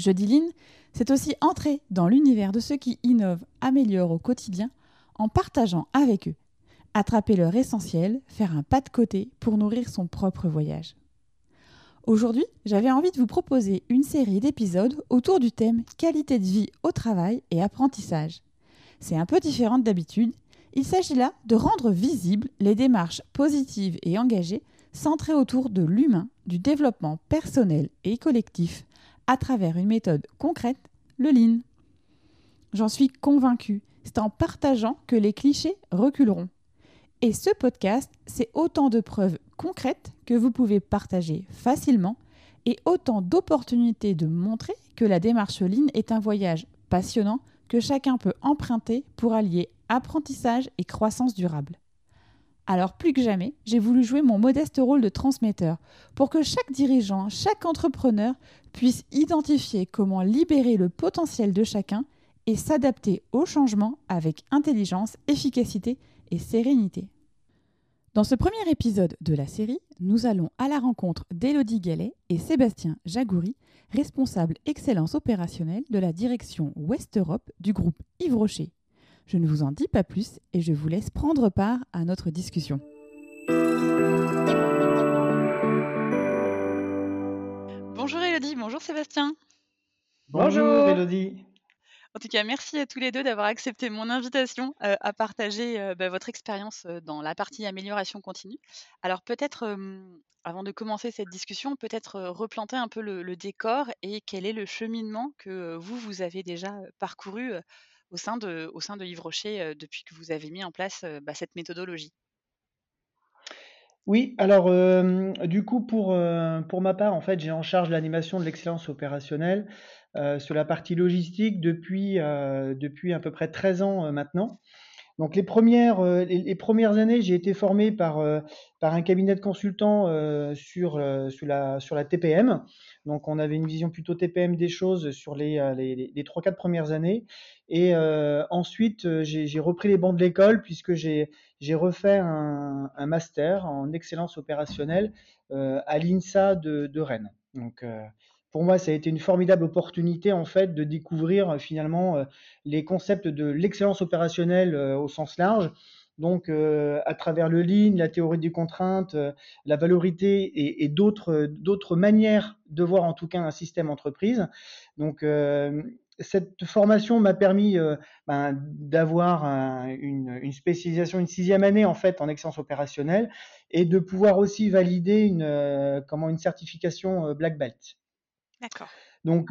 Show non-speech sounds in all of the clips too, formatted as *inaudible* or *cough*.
Jeudi Line, c'est aussi entrer dans l'univers de ceux qui innovent, améliorent au quotidien en partageant avec eux, attraper leur essentiel, faire un pas de côté pour nourrir son propre voyage. Aujourd'hui, j'avais envie de vous proposer une série d'épisodes autour du thème qualité de vie au travail et apprentissage. C'est un peu différent d'habitude. Il s'agit là de rendre visibles les démarches positives et engagées centrées autour de l'humain, du développement personnel et collectif à travers une méthode concrète, le Lean. J'en suis convaincue, c'est en partageant que les clichés reculeront. Et ce podcast, c'est autant de preuves concrètes que vous pouvez partager facilement et autant d'opportunités de montrer que la démarche Lean est un voyage passionnant que chacun peut emprunter pour allier apprentissage et croissance durable. Alors plus que jamais, j'ai voulu jouer mon modeste rôle de transmetteur pour que chaque dirigeant, chaque entrepreneur puisse identifier comment libérer le potentiel de chacun et s'adapter au changement avec intelligence, efficacité et sérénité. Dans ce premier épisode de la série, nous allons à la rencontre d'Élodie Gallet et Sébastien Jagoury, responsables excellence opérationnelle de la direction Ouest Europe du groupe Yves Rocher. Je ne vous en dis pas plus et je vous laisse prendre part à notre discussion. Bonjour Elodie, bonjour Sébastien. Bonjour Elodie. En tout cas, merci à tous les deux d'avoir accepté mon invitation euh, à partager euh, bah, votre expérience euh, dans la partie amélioration continue. Alors peut-être, avant de commencer cette discussion, peut-être replanter un peu le, décor et quel est le cheminement que vous, vous avez déjà parcouru au sein de, au sein de Yves Rocher depuis que vous avez mis en place bah, cette méthodologie? Oui, alors du coup pour, pour ma part, en fait, j'ai en charge l'animation de l'excellence opérationnelle sur la partie logistique depuis, depuis à peu près 13 ans maintenant. Donc les premières, les, premières années, j'ai été formé par, par un cabinet de consultants sur, sur, la, TPM. Donc on avait une vision plutôt TPM des choses sur les, les, les 3-4 premières années. Et ensuite, j'ai repris les bancs de l'école puisque j'ai refait un, master en excellence opérationnelle à l'INSA de, de, Rennes. Donc pour moi, ça a été une formidable opportunité en fait de découvrir euh, finalement euh, les concepts de l'excellence opérationnelle euh, au sens large. Donc, à travers le lean, la théorie des contraintes, la valorité et, d'autres manières de voir en tout cas un système entreprise. Donc, cette formation m'a permis ben, d'avoir une, spécialisation, une sixième année en fait en excellence opérationnelle et de pouvoir aussi valider une, comment, une certification Black Belt. D'accord. Donc,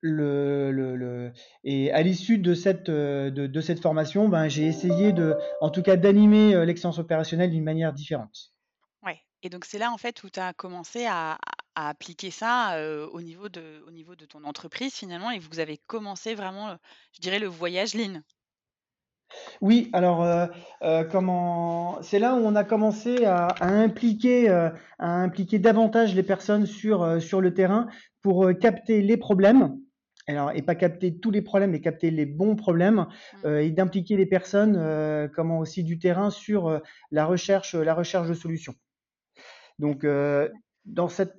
le, le, le, et à l'issue de cette, de, de cette formation, ben, j'ai essayé de, en tout cas, d'animer l'excellence opérationnelle d'une manière différente. Ouais. Et donc c'est là en fait où tu as commencé à, à appliquer ça au, niveau de, au niveau de ton entreprise finalement et vous avez commencé vraiment, je dirais, le voyage Lean. Oui, alors euh, euh, comment c'est là où on a commencé à, impliquer euh, à impliquer davantage les personnes sur sur le terrain pour capter les problèmes. Alors, et pas capter tous les problèmes, mais capter les bons problèmes mmh. et d'impliquer les personnes, comment aussi du terrain sur la recherche, la recherche de solutions. Donc, dans cette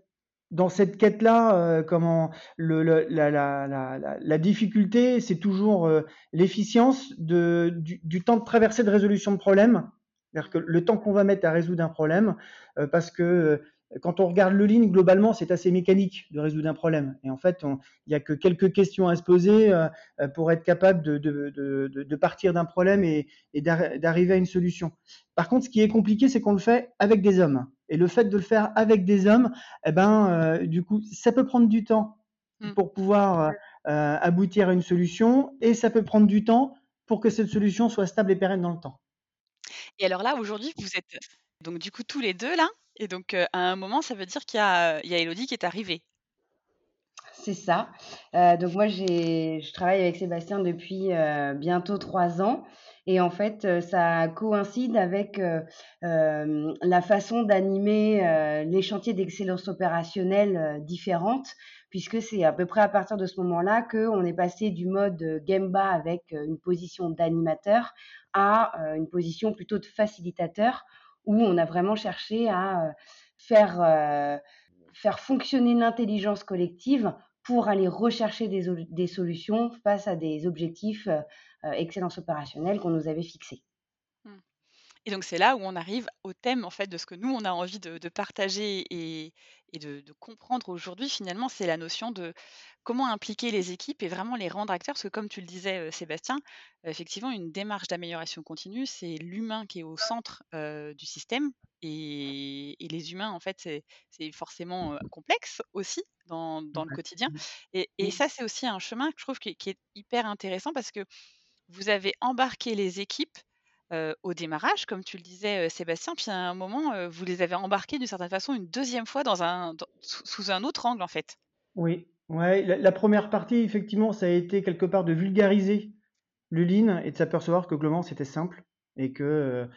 dans cette quête-là, euh, comment le, la, la, la, la, difficulté, c'est toujours euh, l'efficience du, du, temps de traversée de résolution de problème, c'est-à-dire que le temps qu'on va mettre à résoudre un problème, euh, parce que quand on regarde le ligne, globalement, c'est assez mécanique de résoudre un problème. Et en fait, il n'y a que quelques questions à se poser euh, euh, pour être capable de, de, de, de partir d'un problème et, et d'arriver à une solution. Par contre, ce qui est compliqué, c'est qu'on le fait avec des hommes. Et le fait de le faire avec des hommes, eh ben, euh, du coup, ça peut prendre du temps mmh. pour pouvoir aboutir à une solution, et ça peut prendre du temps pour que cette solution soit stable et pérenne dans le temps. Et alors là, aujourd'hui, vous êtes donc du coup tous les deux là, et donc à un moment, ça veut dire qu'il y a, il y a Elodie qui est arrivée. C'est ça. Euh, donc moi, je travaille avec Sébastien depuis euh, bientôt trois ans. Et en fait, euh, ça coïncide avec la façon d'animer les chantiers d'excellence opérationnelle différentes, puisque c'est à peu près à partir de ce moment-là qu'on est passé du mode Gemba avec une position d'animateur à une position plutôt de facilitateur, où on a vraiment cherché à faire faire fonctionner l'intelligence collective pour aller rechercher des, solutions face à des objectifs euh, euh, excellence opérationnelle qu'on nous avait fixés. Mmh. Et donc c'est là où on arrive au thème en fait de ce que nous on a envie de, partager et, de, comprendre aujourd'hui finalement, c'est la notion de comment impliquer les équipes et vraiment les rendre acteurs. Parce que comme tu le disais euh, Sébastien, effectivement une démarche d'amélioration continue, c'est l'humain qui est au centre du système et, les humains, en fait, c'est forcément complexe aussi dans, le quotidien. Et, ça, c'est aussi un chemin que je trouve qui, est hyper intéressant parce que vous avez embarqué les équipes au démarrage, comme tu le disais, Sébastien, puis à un moment, vous les avez embarqués d'une certaine façon une deuxième fois dans un, sous un autre angle, en fait. Oui, ouais, la, première partie, effectivement, ça a été quelque part de vulgariser le lean et de s'apercevoir que globalement, c'était simple et que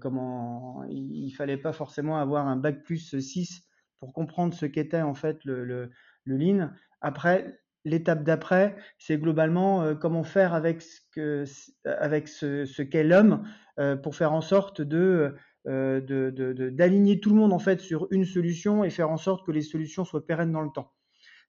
comment il, fallait pas forcément avoir un bac plus 6 pour comprendre ce qu'était en fait le, le, le lean. Après, l'étape d'après, c'est globalement euh, comment faire avec ce avec ce, qu'est l'homme euh, pour faire en sorte de d'aligner de, de, tout le monde en fait sur une solution et faire en sorte que les solutions soient pérennes dans le temps.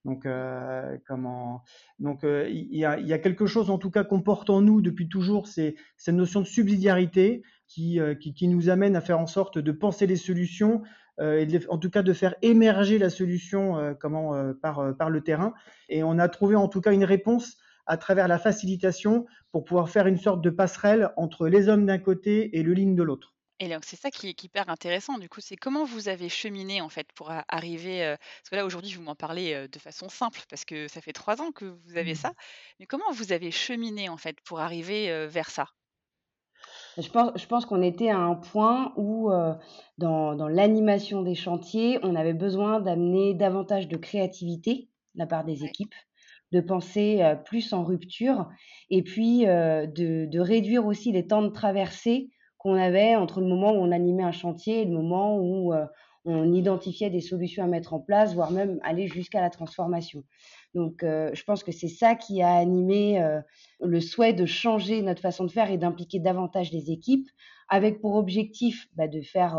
Donc, euh, comment Donc, il y, a, quelque chose en tout cas qu'on porte en nous depuis toujours, c'est cette notion de subsidiarité, euh, qui, qui, nous amène à faire en sorte de penser les solutions euh, et en tout cas de faire émerger la solution euh, comment, par, par le terrain. Et on a trouvé en tout cas une réponse à travers la facilitation pour pouvoir faire une sorte de passerelle entre les hommes d'un côté et le ligne de l'autre. Et donc c'est ça qui est hyper intéressant. Du coup, c'est comment vous avez cheminé en fait pour arriver. parce que là aujourd'hui, vous m'en parlez de façon simple parce que ça fait trois ans que vous avez mmh. ça. Mais comment vous avez cheminé en fait pour arriver vers ça? Je pense, je pense qu'on était à un point où, euh, dans, dans l'animation des chantiers, on avait besoin d'amener davantage de créativité de la part des équipes, de penser euh, plus en rupture, et puis euh, de, de, réduire aussi les temps de traversée qu'on avait entre le moment où on animait un chantier et le moment où on identifiait des solutions à mettre en place, voire même aller jusqu'à la transformation. Donc, euh, je pense que c'est ça qui a animé euh, le souhait de changer notre façon de faire et d'impliquer davantage les équipes, avec pour objectif bah, de faire,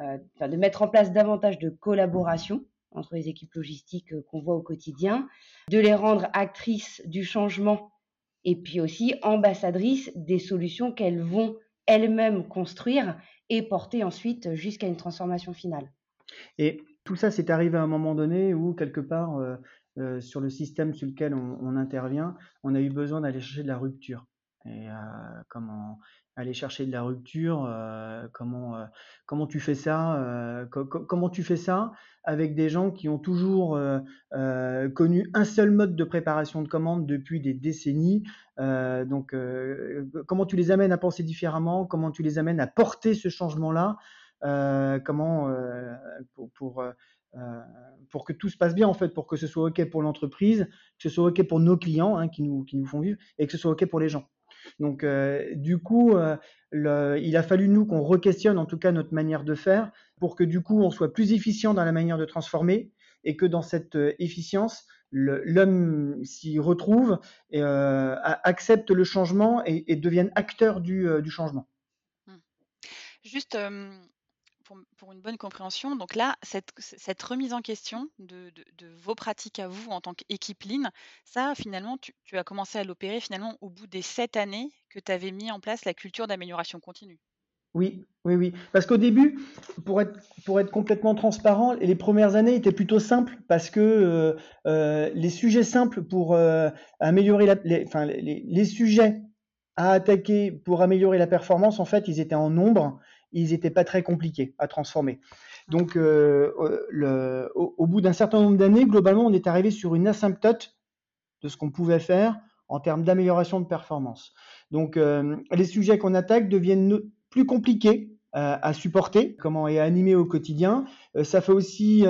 euh, de mettre en place davantage de collaboration entre les équipes logistiques qu'on voit au quotidien, de les rendre actrices du changement et puis aussi ambassadrices des solutions qu'elles vont elles-mêmes construire et porter ensuite jusqu'à une transformation finale. Et tout ça, c'est arrivé à un moment donné où, quelque part, sur le système sur lequel on, intervient, on a eu besoin d'aller chercher de la rupture. Et euh, comment aller chercher de la rupture euh, Comment comment tu fais ça Comment tu fais ça avec des gens qui ont toujours connu un seul mode de préparation de commande depuis des décennies Donc comment tu les amènes à penser différemment Comment tu les amènes à porter ce changement-là Comment pour, euh, pour que tout se passe bien en fait, pour que ce soit ok pour l'entreprise, que ce soit ok pour nos clients hein, qui nous qui nous font vivre et que ce soit ok pour les gens. Donc euh, du coup, euh, il a fallu nous qu'on re-questionne en tout cas notre manière de faire pour que du coup on soit plus efficient dans la manière de transformer et que dans cette efficience l'homme s'y retrouve et accepte le changement et, devienne acteur du, du changement. Mmh. Juste, pour, une bonne compréhension, donc là, cette, remise en question de, vos pratiques à vous en tant qu'équipe Lean, ça, finalement, tu, as commencé à l'opérer finalement au bout des sept années que tu avais mis en place la culture d'amélioration continue. Oui, oui, oui. Parce qu'au début, pour être, complètement transparent, les premières années étaient plutôt simples parce que euh, euh, les sujets simples pour euh, améliorer la, enfin, les, sujets à attaquer pour améliorer la performance, en fait, ils étaient en nombre ils n'étaient pas très compliqués à transformer. Donc, euh, euh, au, bout d'un certain nombre d'années, globalement, on est arrivé sur une asymptote de ce qu'on pouvait faire en termes d'amélioration de performance. Donc, euh, les sujets qu'on attaque deviennent plus compliqués à supporter, comment et à animer au quotidien. ça fait aussi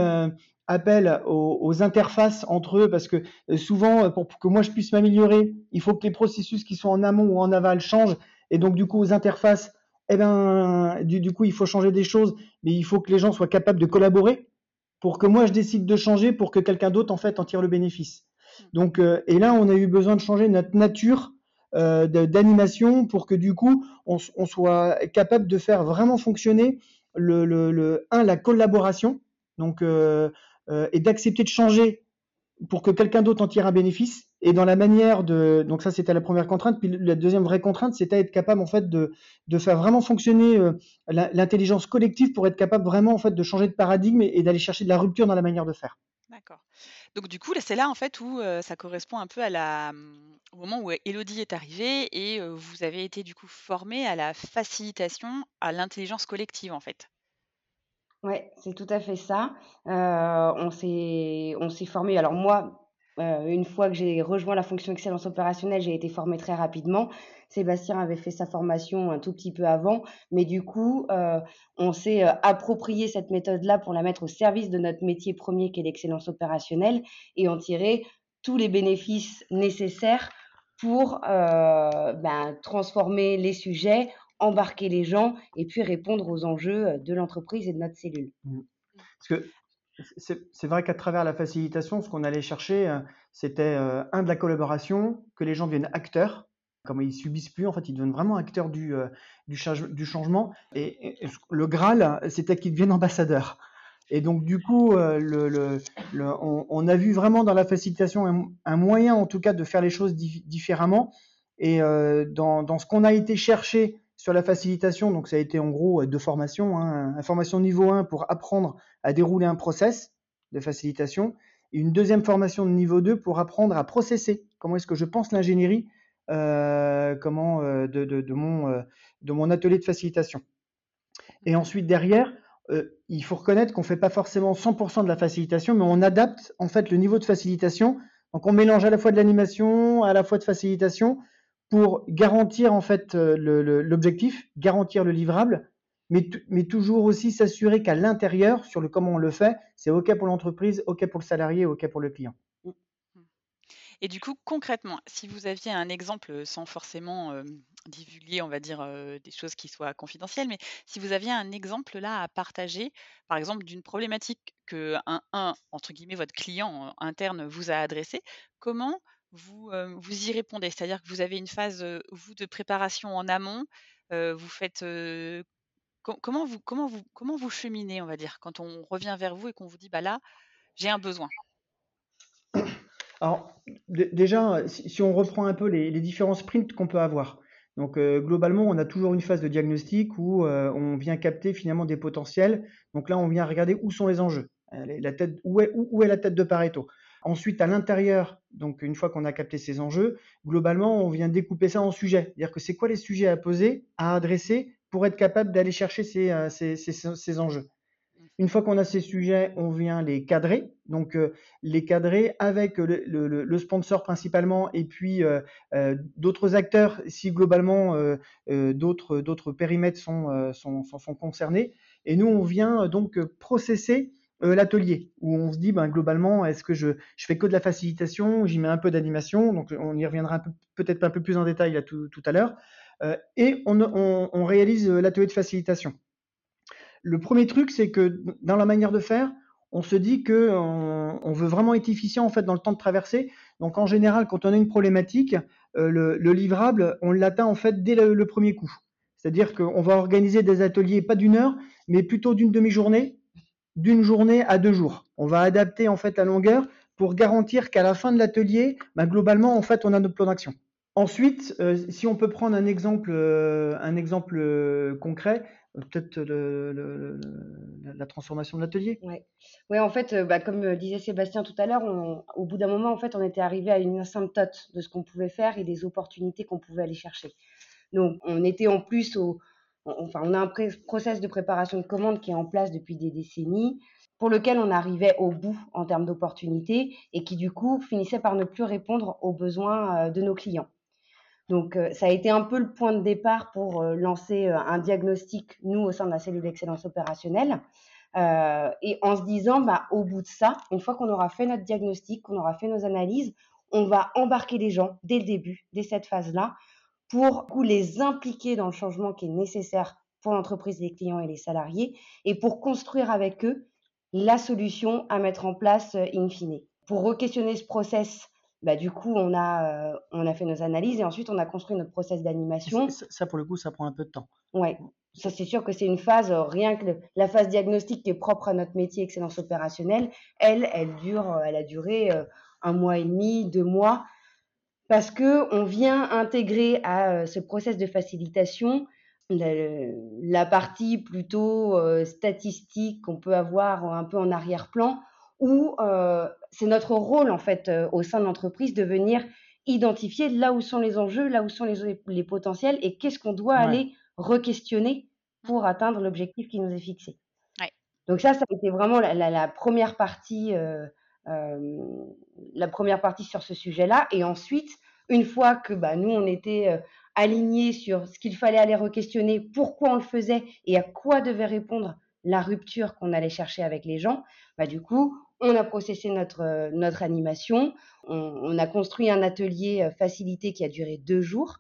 appel aux, interfaces entre eux parce que souvent, pour, que moi je puisse m'améliorer, il faut que les processus qui sont en amont ou en aval changent. Et donc, du coup, aux interfaces, eh ben, du, coup, il faut changer des choses, mais il faut que les gens soient capables de collaborer pour que moi je décide de changer pour que quelqu'un d'autre en fait en tire le bénéfice. Donc, euh, et là, on a eu besoin de changer notre nature euh, d'animation pour que du coup, on, soit capable de faire vraiment fonctionner le, le, un la collaboration, donc euh, et d'accepter de changer pour que quelqu'un d'autre en tire un bénéfice et dans la manière de donc ça c'était la première contrainte puis la deuxième vraie contrainte c'était être capable en fait de, de faire vraiment fonctionner euh, l'intelligence collective pour être capable vraiment en fait de changer de paradigme et, d'aller chercher de la rupture dans la manière de faire d'accord donc du coup c'est là en fait où euh, ça correspond un peu à la au moment où Elodie est arrivée et euh, vous avez été du coup formé à la facilitation à l'intelligence collective en fait Ouais, c'est tout à fait ça. on s'est on s'est formé. Alors moi, euh, une fois que j'ai rejoint la fonction excellence opérationnelle, j'ai été formée très rapidement. Sébastien avait fait sa formation un tout petit peu avant, mais du coup, euh, on s'est euh, approprié cette méthode-là pour la mettre au service de notre métier premier qui est l'excellence opérationnelle et en tirer tous les bénéfices nécessaires pour ben, transformer les sujets, embarquer les gens et puis répondre aux enjeux de l'entreprise et de notre cellule. Mmh. C'est vrai qu'à travers la facilitation, ce qu'on allait chercher, euh, c'était euh, un de la collaboration, que les gens deviennent acteurs, comme ils subissent plus, en fait, ils deviennent vraiment acteurs du, euh, changement. Et, le Graal, c'était qu'ils deviennent ambassadeurs. Et donc, du coup, on, a vu vraiment dans la facilitation un, moyen, en tout cas, de faire les choses différemment. Et dans, dans, ce qu'on a été chercher sur la facilitation, donc ça a été en gros euh, deux formations. Hein, formation niveau 1 pour apprendre à dérouler un process de facilitation et une deuxième formation de niveau 2 pour apprendre à processer. Comment est-ce que je pense l'ingénierie euh, euh, de, mon, de mon atelier de facilitation. Et ensuite derrière, il faut reconnaître qu'on ne fait pas forcément 100% de la facilitation, mais on adapte en fait le niveau de facilitation. Donc on mélange à la fois de l'animation, à la fois de facilitation, pour garantir en fait euh, l'objectif, garantir le livrable, mais, toujours aussi s'assurer qu'à l'intérieur, sur le comment on le fait, c'est OK pour l'entreprise, OK pour le salarié, OK pour le client. Mmh. Et du coup, concrètement, si vous aviez un exemple sans forcément euh, divulguer, on va dire, euh, des choses qui soient confidentielles, mais si vous aviez un exemple là à partager, par exemple, d'une problématique que un, un, entre guillemets, votre client interne vous a adressé, comment vous, vous y répondez. C'est-à-dire que vous avez une phase, vous, de préparation en amont. vous faites comment vous comment cheminez, on va dire, quand on revient vers vous et qu'on vous dit bah là, j'ai un besoin? Alors déjà, si, on reprend un peu les, différents sprints qu'on peut avoir. Donc globalement, on a toujours une phase de diagnostic où on vient capter finalement des potentiels. Donc là, on vient regarder où sont les enjeux. Où est la tête de Pareto Ensuite, à l'intérieur, donc une fois qu'on a capté ces enjeux, globalement, on vient découper ça en sujets. C'est-à-dire que c'est quoi les sujets à poser, à adresser pour être capable d'aller chercher ces, euh, ces, ces, enjeux? Une fois qu'on a ces sujets, on vient les cadrer, donc euh, les cadrer avec le, le, sponsor principalement et puis euh, d'autres acteurs si globalement d'autres d'autres périmètres sont, sont, sont, concernés. Et nous, on vient donc processer euh, l'atelier où on se dit ben, globalement est-ce que je, je fais que de la facilitation, j'y mets un peu d'animation, donc on y reviendra peut-être un peu plus en détail là, tout, à l'heure, euh, et on, réalise euh, l'atelier de facilitation. Le premier truc, c'est que dans la manière de faire, on se dit que on, veut vraiment être efficient en fait dans le temps de traverser. Donc en général, quand on a une problématique, le, le, livrable, on l'atteint en fait dès le premier coup. C'est-à-dire qu'on va organiser des ateliers pas d'une heure, mais plutôt d'une demi-journée d'une journée à deux jours. On va adapter en fait la longueur pour garantir qu'à la fin de l'atelier, bah, globalement, en fait, on a notre plan d'action. Ensuite, euh, si on peut prendre un exemple, euh, euh, concret, peut-être la transformation de l'atelier. Oui, en fait, bah, comme disait Sébastien tout à l'heure, au bout d'un moment, en fait, on était arrivé à une asymptote de ce qu'on pouvait faire et des opportunités qu'on pouvait aller chercher. Donc, on était en plus au, enfin, on a un process de préparation de commande qui est en place depuis des décennies, pour lequel on arrivait au bout en termes d'opportunités et qui du coup finissait par ne plus répondre aux besoins euh, de nos clients. Donc euh, ça a été un peu le point de départ pour euh, lancer un diagnostic, nous, au sein de la cellule d'excellence opérationnelle, et en se disant, bah, au bout de ça, une fois qu'on aura fait notre diagnostic, qu'on aura fait nos analyses, on va embarquer les gens dès le début, dès cette phase-là, pour les impliquer dans le changement qui est nécessaire pour l'entreprise, les clients et les salariés, et pour construire avec eux la solution à mettre en place in fine. Pour re-questionner ce process, bah, du coup, on a, on a fait nos analyses et ensuite on a construit notre process d'animation. Ça, pour le coup, ça prend un peu de temps. Ouais, ça c'est sûr que c'est une phase, rien que la phase diagnostique qui est propre à notre métier excellence opérationnelle, elle, elle dure, elle a duré un mois et demi, deux mois, parce que on vient intégrer à ce process de facilitation la, partie plutôt statistique qu'on peut avoir un peu en arrière-plan, où c'est notre rôle en fait au sein de l'entreprise de venir identifier là où sont les enjeux, là où sont les, les potentiels et qu'est-ce qu'on doit aller re-questionner pour atteindre l'objectif qui nous est fixé. Donc ça, ça a été vraiment la, première partie, la première partie sur ce sujet-là. Et ensuite, une fois que bah, nous, on était alignés sur ce qu'il fallait aller re-questionner, pourquoi on le faisait et à quoi devait répondre la rupture qu'on allait chercher avec les gens, bah, du coup, on a processé notre, euh, notre animation, on, a construit un atelier euh, facilité qui a duré deux jours.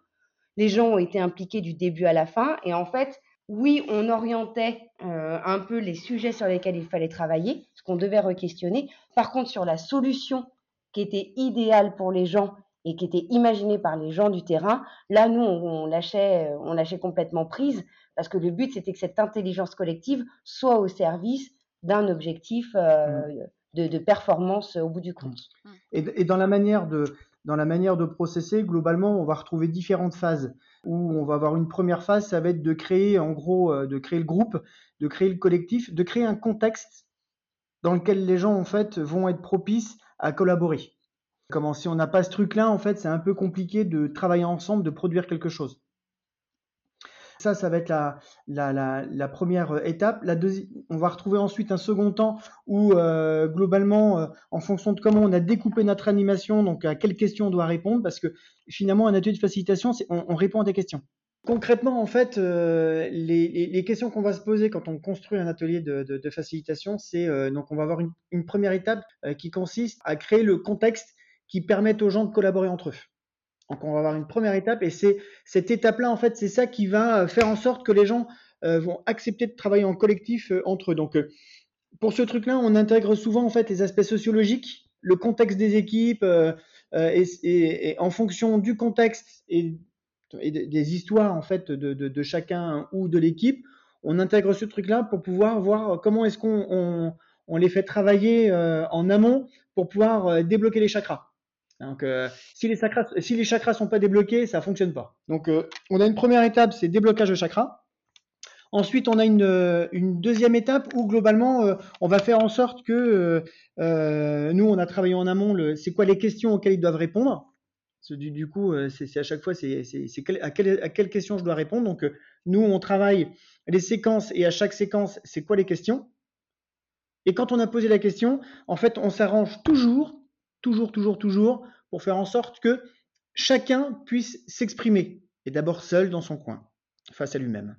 Les gens ont été impliqués du début à la fin et en fait, oui, on orientait euh, un peu les sujets sur lesquels il fallait travailler, ce qu'on devait re-questionner. Par contre, sur la solution qui était idéale pour les gens et qui était imaginée par les gens du terrain, là, nous, on, lâchait, on lâchait complètement prise parce que le but, c'était que cette intelligence collective soit au service d'un objectif mmh de, performance au bout du compte. Et, dans la manière de dans la manière de processer, globalement, on va retrouver différentes phases. Où on va avoir une première phase, ça va être de créer, en gros, euh, de créer le groupe, de créer le collectif, de créer un contexte dans lequel les gens, en fait, vont être propices à collaborer. Comment si on n'a pas ce truc-là, en fait, c'est un peu compliqué de travailler ensemble, de produire quelque chose. Ça, ça va être la, première euh, étape. La on va retrouver ensuite un second temps où, euh, globalement, euh, en fonction de comment on a découpé notre animation, donc à quelles questions on doit répondre, parce que finalement, un atelier de facilitation, on, répond à des questions. Concrètement, en fait, les, questions qu'on va se poser quand on construit un atelier de, facilitation, c'est donc on va avoir une première étape qui consiste à créer le contexte qui permette aux gens de collaborer entre eux. Donc on va avoir une première étape et c'est cette étape-là en fait c'est ça qui va euh, faire en sorte que les gens euh, vont accepter de travailler en collectif euh, entre eux. Donc pour ce truc-là, on intègre souvent en fait les aspects sociologiques, le contexte des équipes et, en fonction du contexte et, des histoires en fait de, chacun ou de l'équipe, on intègre ce truc-là pour pouvoir voir comment est-ce qu'on on, les fait travailler en amont pour pouvoir débloquer les chakras. Donc, euh, si les chakras, si les chakras sont pas débloqués, ça fonctionne pas. Donc, euh, on a une première étape, c'est déblocage de chakras. Ensuite, on a une, euh, deuxième étape où globalement, on va faire en sorte que nous, on a travaillé en amont. C'est quoi les questions auxquelles ils doivent répondre du, du, coup, c'est à chaque fois, c'est à quelle question je dois répondre. Donc, nous, on travaille les séquences et à chaque séquence, c'est quoi les questions. Et quand on a posé la question, en fait, on s'arrange toujours toujours, toujours, toujours, pour faire en sorte que chacun puisse s'exprimer, et d'abord seul dans son coin, face à lui-même.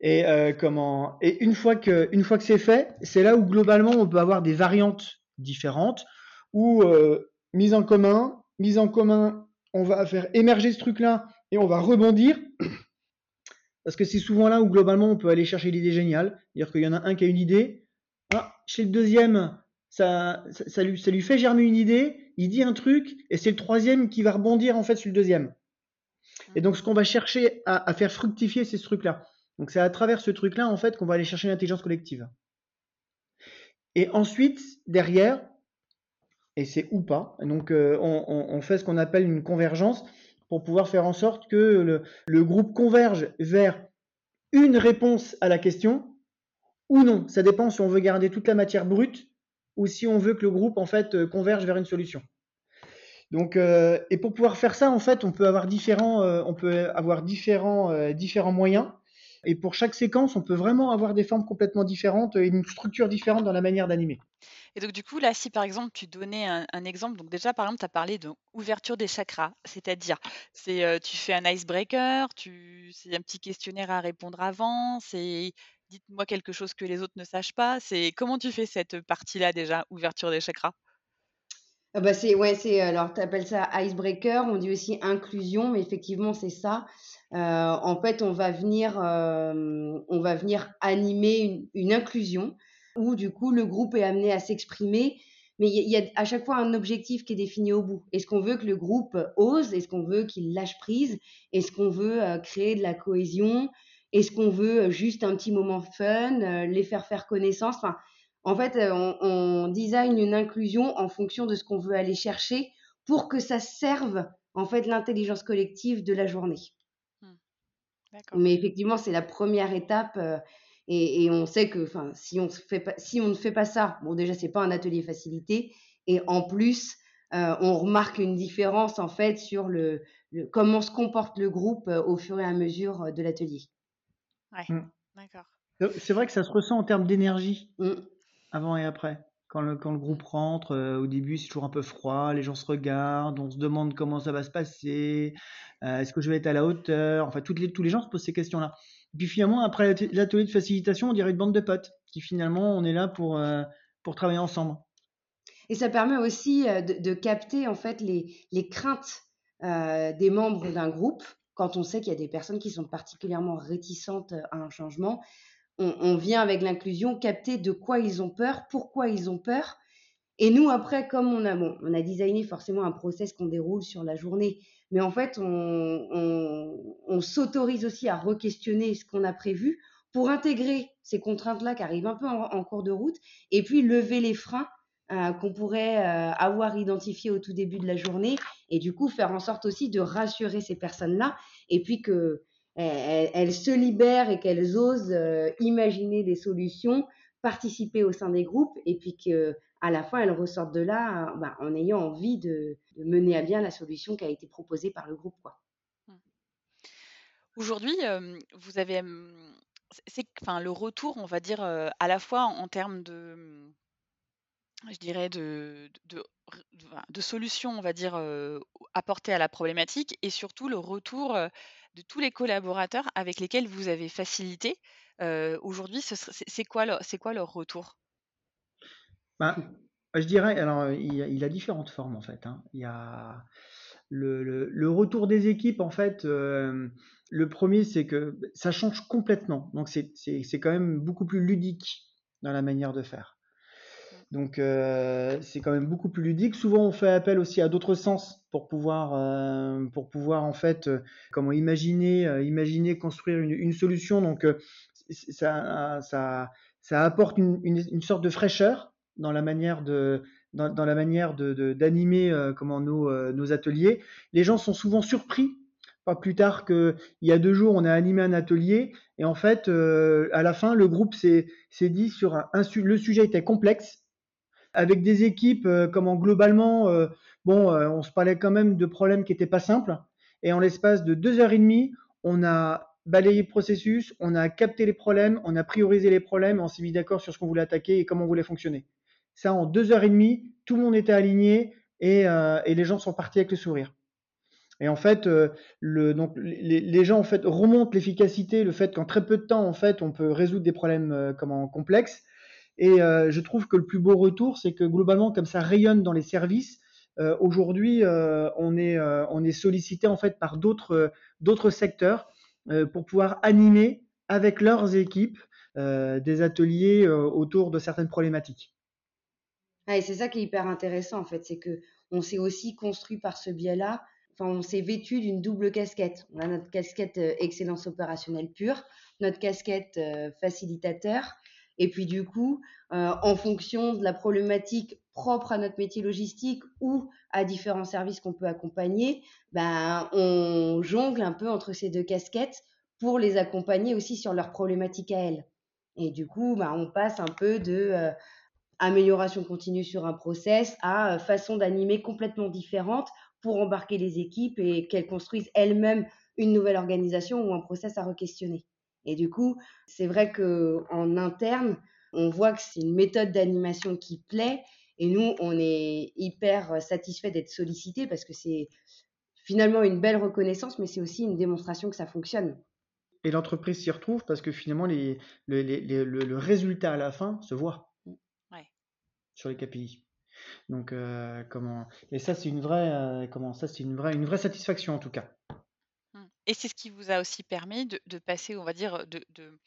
Et euh, comment Et une fois que, une fois que c'est fait, c'est là où globalement on peut avoir des variantes différentes, où euh, mise en commun, mise en commun, on va faire émerger ce truc-là et on va rebondir. *clears throat* Parce que c'est souvent là où globalement on peut aller chercher l'idée géniale. C'est-à-dire qu'il y en a un qui a une idée. Ah, chez le deuxième, ça, ça, lui, ça lui fait germer une idée, il dit un truc, et c'est le troisième qui va rebondir en fait sur le deuxième. Et donc ce qu'on va chercher à, faire fructifier, c'est ce truc-là. Donc c'est à travers ce truc-là en fait qu'on va aller chercher l'intelligence collective. Et ensuite, derrière, et c'est ou pas, donc euh, on, fait ce qu'on appelle une convergence pour pouvoir faire en sorte que le, le groupe converge vers une réponse à la question ou non. Ça dépend si on veut garder toute la matière brute ou si on veut que le groupe en fait euh, converge vers une solution. Donc, euh, et pour pouvoir faire ça, en fait, on peut avoir différents, euh, on peut avoir différents, différents moyens. Et pour chaque séquence, on peut vraiment avoir des formes complètement différentes et une structure différente dans la manière d'animer. Et donc, du coup, là, si par exemple, tu donnais un, exemple, donc déjà, par exemple, tu as parlé d'ouverture des chakras, c'est-à-dire, c'est tu fais un icebreaker, c'est un petit questionnaire à répondre avant, c'est dites-moi quelque chose que les autres ne sachent pas. C'est comment tu fais cette partie-là déjà, ouverture des chakras? Ah bah c'est ouais c'est alors tu appelles ça icebreaker, on dit aussi inclusion, mais effectivement c'est ça. Euh, en fait, on va venir euh, on va venir animer une, inclusion où du coup le groupe est amené à s'exprimer, mais il y, a à chaque fois un objectif qui est défini au bout. Est-ce qu'on veut que le groupe ose? Est-ce qu'on veut qu'il lâche prise? Est-ce qu'on veut euh, créer de la cohésion? Est-ce qu'on veut juste un petit moment fun, les faire faire connaissance? Enfin, en fait, euh, on, on design une inclusion en fonction de ce qu'on veut aller chercher pour que ça serve en fait l'intelligence collective de la journée. Hmm. Mais effectivement, c'est la première étape. Euh, et, et, on sait que, si on fait pas, si on ne fait pas ça, bon, déjà, c'est pas un atelier facilité. Et en plus, euh, on remarque une différence en fait sur le, le, comment se comporte le groupe euh, au fur et à mesure de l'atelier. Ouais, hmm. d'accord. C'est vrai que ça se ressent en termes d'énergie. Hmm avant et après. Quand le, quand le groupe rentre, euh, au début c'est toujours un peu froid, les gens se regardent, on se demande comment ça va se passer, euh, est-ce que je vais être à la hauteur, enfin toutes les, tous les gens se posent ces questions-là. Puis finalement après l'atelier de facilitation, on dirait une bande de potes qui finalement on est là pour, euh, pour travailler ensemble. Et ça permet aussi de, de capter en fait les, les craintes des membres d'un groupe quand on sait qu'il y a des personnes qui sont particulièrement réticentes à un changement on, vient avec l'inclusion capter de quoi ils ont peur, pourquoi ils ont peur. Et nous, après, comme on a, bon, on a designé forcément un process qu'on déroule sur la journée, mais en fait, on, s'autorise aussi à re-questionner ce qu'on a prévu pour intégrer ces contraintes-là qui arrivent un peu en, cours de route, et puis lever les freins euh, qu'on pourrait euh, avoir identifiés au tout début de la journée, et du coup faire en sorte aussi de rassurer ces personnes-là, et puis que elles, se libèrent et qu'elles osent euh, imaginer des solutions, participer au sein des groupes et puis que à la fin elles ressortent de là bah, en ayant envie de, mener à bien la solution qui a été proposée par le groupe. Aujourd'hui, vous avez enfin le retour, on va dire à la fois en, termes de je dirais de, solutions, on va dire, apportées à la problématique et surtout le retour de tous les collaborateurs avec lesquels vous avez facilité. Aujourd'hui, c'est quoi, leur, retour? Bah, Je dirais, alors, il a, différentes formes en fait. Hein. Il y a le, le, retour des équipes, en fait, le premier, c'est que ça change complètement. Donc, c'est quand même beaucoup plus ludique dans la manière de faire. Donc euh, c'est quand même beaucoup plus ludique. Souvent on fait appel aussi à d'autres sens pour pouvoir euh, pour pouvoir en fait euh, comment imaginer imaginer construire une, une solution. Donc ça ça ça apporte une, une, sorte de fraîcheur dans la manière de dans, la manière de d'animer comment nos nos ateliers. Les gens sont souvent surpris pas plus tard que il y a deux jours, on a animé un atelier et en fait, à la fin, le groupe s'est dit sur un, le sujet était complexe avec des équipes euh, comment globalement, euh, bon, euh, on se parlait quand même de problèmes qui étaient pas simples. Et en l'espace de deux heures et demie, on a balayé le processus, on a capté les problèmes, on a priorisé les problèmes, on s'est mis d'accord sur ce qu'on voulait attaquer et comment on voulait fonctionner. Ça, en deux heures et demie, tout le monde était aligné et, les gens sont partis avec le sourire. Et en fait, donc les, les, gens en fait remontent l'efficacité, le fait qu'en très peu de temps, en fait, on peut résoudre des problèmes comment complexes. Et euh, je trouve que le plus beau retour, c'est que globalement, comme ça rayonne dans les services, euh, aujourd'hui, euh, on est sollicité en fait par d'autres d'autres secteurs pour pouvoir animer avec leurs équipes des ateliers autour de certaines problématiques. Ah, et c'est ça qui est hyper intéressant en fait, c'est que on s'est aussi construit par ce biais-là. Enfin, on s'est vêtu d'une double casquette. On a notre casquette excellence opérationnelle pure, notre casquette facilitateur, et puis du coup, euh, en fonction de la problématique propre à notre métier logistique ou à différents services qu'on peut accompagner, ben on jongle un peu entre ces deux casquettes pour les accompagner aussi sur leurs problématiques à elles. Et du coup, ben, on passe un peu de euh, amélioration continue sur un process à euh, façon d'animer complètement différente pour embarquer les équipes et qu'elles construisent elles-mêmes une nouvelle organisation ou un process à re-questionner. Et du coup, c'est vrai que en interne, on voit que c'est une méthode d'animation qui plaît. Et nous, on est hyper satisfait d'être sollicité parce que c'est finalement une belle reconnaissance, mais c'est aussi une démonstration que ça fonctionne. et l'entreprise s'y retrouve parce que finalement, les, le, résultat à la fin se voit sur les KPI. Donc, euh, comment Et ça, c'est une vraie, euh, comment ça, c'est une vraie, une vraie satisfaction en tout cas. Et c'est ce qui vous a aussi permis de, passer, on va dire, de,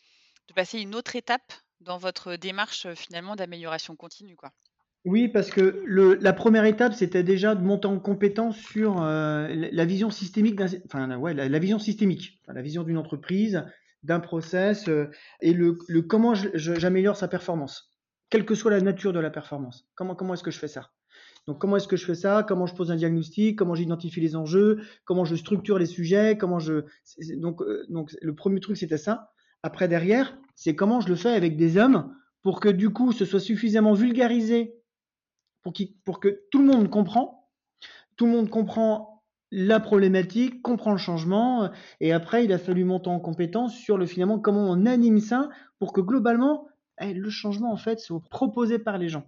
passer une autre étape dans votre démarche finalement d'amélioration continue, quoi? Oui, parce que la première étape, c'était déjà de monter en compétence sur la vision systémique, enfin ouais, la, vision systémique, la vision d'une entreprise, d'un process et le comment j'améliore sa performance, quelle que soit la nature de la performance. Comment comment est-ce que je fais ça? Donc comment est-ce que je fais ça? Comment je pose un diagnostic? Comment j'identifie les enjeux? Comment je structure les sujets? Comment je donc euh, donc le premier truc c'était ça. Après derrière, c'est comment je le fais avec des hommes pour que du coup ce soit suffisamment vulgarisé pour, que tout le monde comprend, tout le monde comprend la problématique, comprend le changement, et après il a fallu monter en compétence sur le finalement comment on anime ça pour que globalement eh, le changement en fait soit proposé par les gens.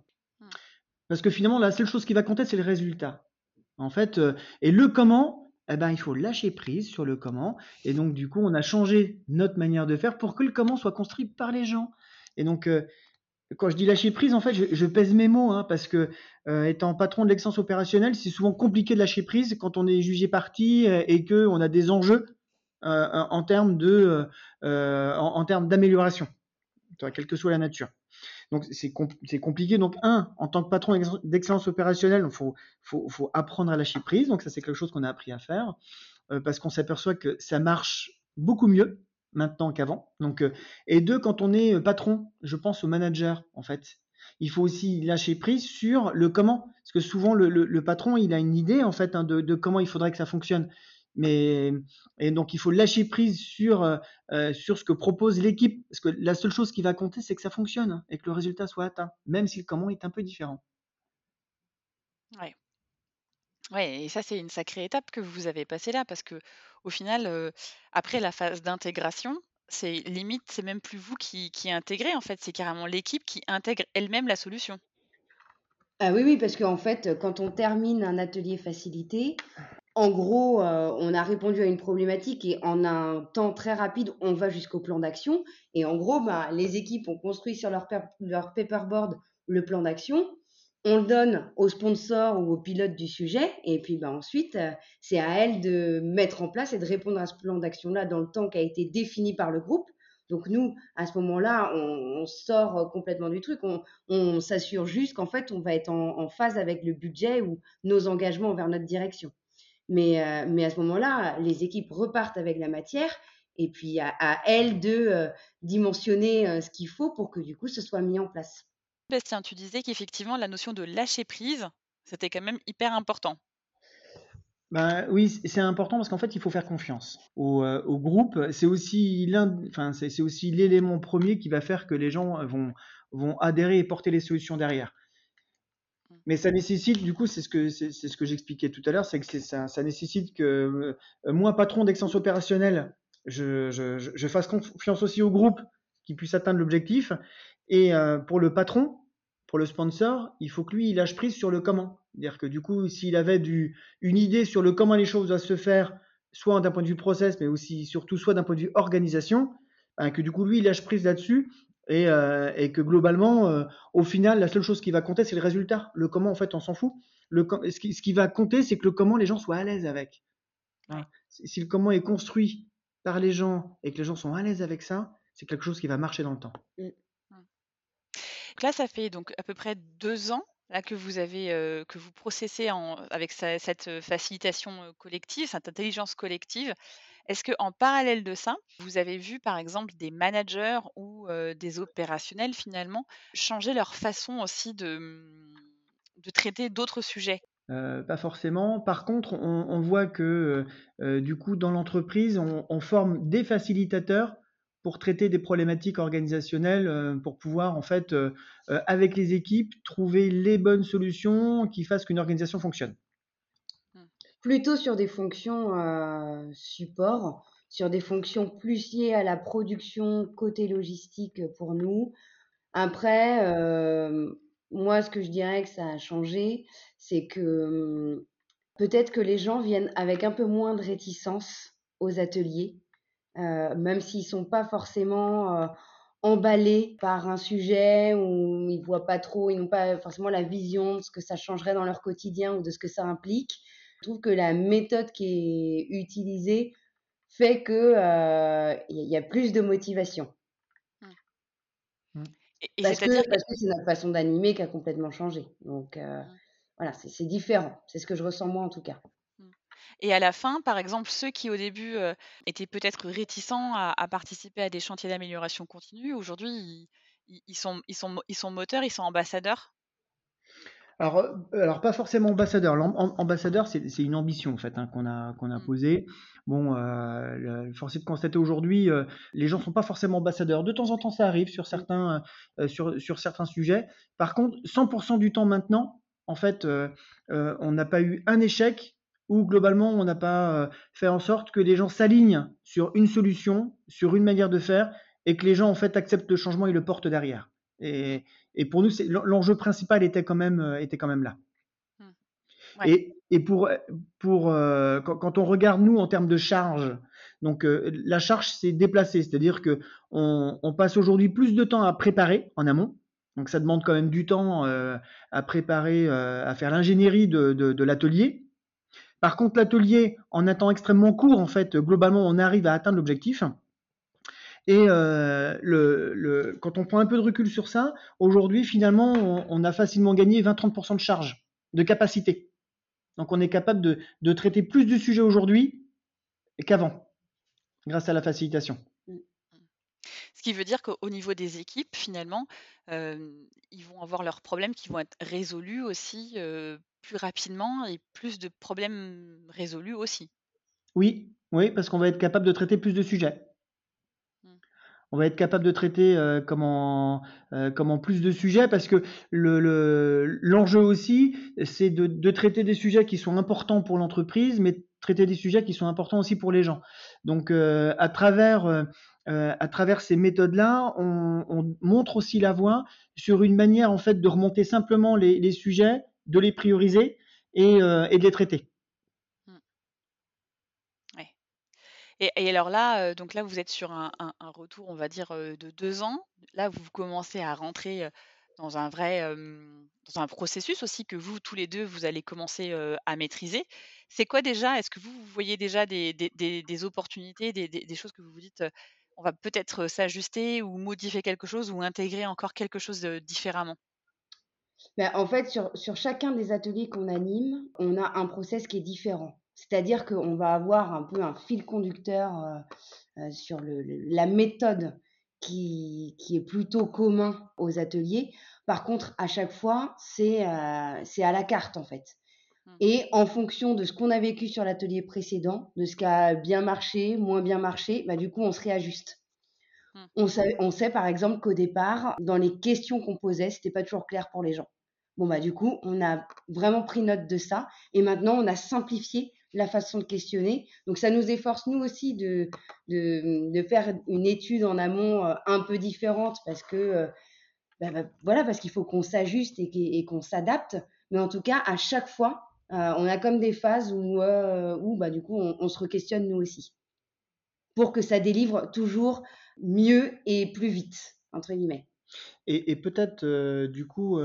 Parce que finalement la seule chose qui va compter c'est le résultat. En fait, euh, et le comment, eh ben, il faut lâcher prise sur le comment. Et donc, du coup, on a changé notre manière de faire pour que le comment soit construit par les gens. Et donc, euh, quand je dis lâcher prise, en fait, je, pèse mes mots, hein, parce que euh, étant patron de l'excellence opérationnelle, c'est souvent compliqué de lâcher prise quand on est jugé parti euh, et que on a des enjeux euh, en termes de, en, termes d'amélioration, quelle que soit la nature. Donc c'est compliqué. Donc un, en tant que patron d'excellence opérationnelle, il faut, faut, faut, apprendre à lâcher prise. Donc ça c'est quelque chose qu'on a appris à faire parce qu'on s'aperçoit que ça marche beaucoup mieux maintenant qu'avant. Donc, euh, et deux, quand on est euh, patron, je pense au manager en fait. Il faut aussi lâcher prise sur le comment, parce que souvent le, patron il a une idée en fait hein, de, comment il faudrait que ça fonctionne. Mais et donc il faut lâcher prise sur euh, sur ce que propose l'équipe, parce que la seule chose qui va compter c'est que ça fonctionne et que le résultat soit atteint, même si le comment est un peu différent. Ouais. Ouais, et ça, c'est une sacrée étape que vous avez passée là, parce que au final, après la phase d'intégration, c'est limite, c'est même plus vous qui, qui intégrez, en fait, c'est carrément l'équipe qui intègre elle-même la solution. Ah oui, oui, parce qu'en fait, quand on termine un atelier facilité, en gros, on a répondu à une problématique et en un temps très rapide, on va jusqu'au plan d'action. Et en gros, bah, les équipes ont construit sur leur, paperboard le plan d'action on le donne au sponsor ou au pilote du sujet, et puis bah, ensuite, euh, c'est à elle de mettre en place et de répondre à ce plan d'action-là dans le temps qui a été défini par le groupe. Donc nous, à ce moment-là, on, sort complètement du truc, on, s'assure juste qu'en fait, on va être en, phase avec le budget ou nos engagements vers notre direction. Mais, euh, mais à ce moment-là, les équipes repartent avec la matière et puis à, à elles de euh, dimensionner ce qu'il faut pour que du coup, ce soit mis en place. Bastien, tu disais qu'effectivement, la notion de lâcher prise, c'était quand même hyper important. Bah, oui, c'est important parce qu'en fait, il faut faire confiance au, euh, groupe. C'est aussi enfin, c'est aussi l'élément premier qui va faire que les gens vont, vont adhérer et porter les solutions derrière. Mmh. Mais ça nécessite, du coup, c'est ce que c'est ce que j'expliquais tout à l'heure, c'est que ça, nécessite que euh, moi, patron d'extension opérationnelle, je, fasse confiance aussi au groupe qui puisse atteindre l'objectif et euh, pour le patron, pour le sponsor, il faut que lui, il lâche prise sur le comment. C'est-à-dire que du coup, s'il avait du, une idée sur le comment les choses doivent se faire, soit d'un point de vue process, mais aussi surtout soit d'un point de vue organisation, ben, que du coup, lui, il lâche prise là-dessus et, euh, et, que globalement, euh, au final, la seule chose qui va compter, c'est le résultat. Le comment, en fait, on s'en fout. Le, ce, qui, ce qui va compter, c'est que le comment, les gens soient à l'aise avec. Hein. Si le comment est construit par les gens et que les gens sont à l'aise avec ça, c'est quelque chose qui va marcher dans le temps. Mmh là, ça fait donc à peu près deux ans là, que vous avez que vous processez avec cette facilitation collective, cette intelligence collective. Est-ce que en parallèle de ça, vous avez vu par exemple des managers ou des opérationnels finalement changer leur façon aussi de, mmh, traiter d'autres sujets? Pas forcément. Par contre, on, voit que du coup, dans l'entreprise, on, forme des facilitateurs pour traiter des problématiques organisationnelles, pour pouvoir en fait, avec les équipes, trouver les bonnes solutions qui fassent qu'une organisation fonctionne. Plutôt sur des fonctions support, sur des fonctions plus liées à la production côté logistique pour nous. Après, moi, ce que je dirais que ça a changé, c'est que mmh, peut-être que les gens viennent avec un peu moins de réticence aux ateliers même s'ils sont pas forcément emballés par un sujet ou ils voient pas trop, ils n'ont pas forcément la vision de ce que ça changerait dans leur quotidien ou de ce que ça implique. Je trouve que la méthode qui est utilisée fait que il y a plus de motivation. Mmh. parce, que, c'est notre façon d'animer qui a complètement changé. Donc mmh. voilà, c'est différent. C'est ce que je ressens moi en tout cas. Et à la fin, par exemple, ceux qui au début étaient peut-être réticents à, participer à des chantiers d'amélioration continue, aujourd'hui, ils, sont, ils, sont, ils sont moteurs, ils sont ambassadeurs? Alors, alors pas forcément ambassadeur. Ambassadeur, c'est une ambition en fait hein, qu'on a qu'on a mmh. posée. Bon, euh, force est de constater aujourd'hui, les gens sont pas forcément ambassadeurs. De temps en temps, ça arrive sur certains sur sur certains sujets. Par contre, 100% du temps maintenant, en fait, on n'a pas eu un échec où globalement on n'a pas euh, fait en sorte que les gens s'alignent sur une solution, sur une manière de faire, et que les gens en fait acceptent le changement et le portent derrière. Et, pour nous, l'enjeu principal était quand même, euh, était quand même là. Mmh. Et, pour, pour euh, quand, on regarde nous en termes de charge, donc la charge c'est déplacé, c'est-à-dire que on, passe aujourd'hui plus de temps à préparer en amont. Donc ça demande quand même du temps à préparer, à faire l'ingénierie de l'atelier par contre, l'atelier, en un temps extrêmement court, en fait, globalement, on arrive à atteindre l'objectif. Et euh, le, quand on prend un peu de recul sur ça, aujourd'hui, finalement, on, a facilement gagné 20-30% de charge, de capacité. Donc, on est capable de, traiter plus de sujets aujourd'hui qu'avant, grâce à la facilitation. Ce qui veut dire qu'au niveau des équipes, finalement, euh, ils vont avoir leurs problèmes qui vont être résolus aussi euh, plus rapidement et plus de problèmes résolus aussi. Oui, oui, parce qu'on va être capable de traiter plus de sujets. On va être capable de traiter euh, comment, euh, comment plus de sujets parce que le, l'enjeu aussi, c'est de, traiter des sujets qui sont importants pour l'entreprise, mais traiter des sujets qui sont importants aussi pour les gens. Donc, euh, à travers à travers ces méthodes-là, on, montre aussi la voie sur une manière en fait de remonter simplement les, sujets de les prioriser et, euh, de les traiter. Mmh. Et, alors là, donc là, vous êtes sur un, retour, on va dire, de deux ans. Là, vous commencez à rentrer dans un vrai, dans un processus aussi que vous, tous les deux, vous allez commencer à maîtriser. C'est quoi déjà? Est-ce que vous, voyez déjà des, opportunités, des, choses que vous vous dites, on va peut-être s'ajuster ou modifier quelque chose ou intégrer encore quelque chose différemment? Ben, en fait, sur, chacun des ateliers qu'on anime, on a un process qui est différent. C'est-à-dire qu'on va avoir un peu un fil conducteur euh, euh, sur la méthode qui, est plutôt commun aux ateliers. Par contre, à chaque fois, c'est euh, à la carte en fait. Mmh. Et en fonction de ce qu'on a vécu sur l'atelier précédent, de ce qui a bien marché, moins bien marché, bah, du coup, on se réajuste. Mmh. On sait, on sait par exemple qu'au départ, dans les questions qu'on posait, c'était pas toujours clair pour les gens. Bon bah du coup, on a vraiment pris note de ça et maintenant on a simplifié la façon de questionner. Donc ça nous efforce nous aussi de de, faire une étude en amont euh, un peu différente parce que euh, bah, bah, voilà parce qu'il faut qu'on s'ajuste et qu'on s'adapte. Mais en tout cas, à chaque fois, euh, on a comme des phases où, où bah, du coup on, on se re-questionne nous aussi pour que ça délivre toujours mieux et plus vite, entre guillemets. Et, peut-être, du coup,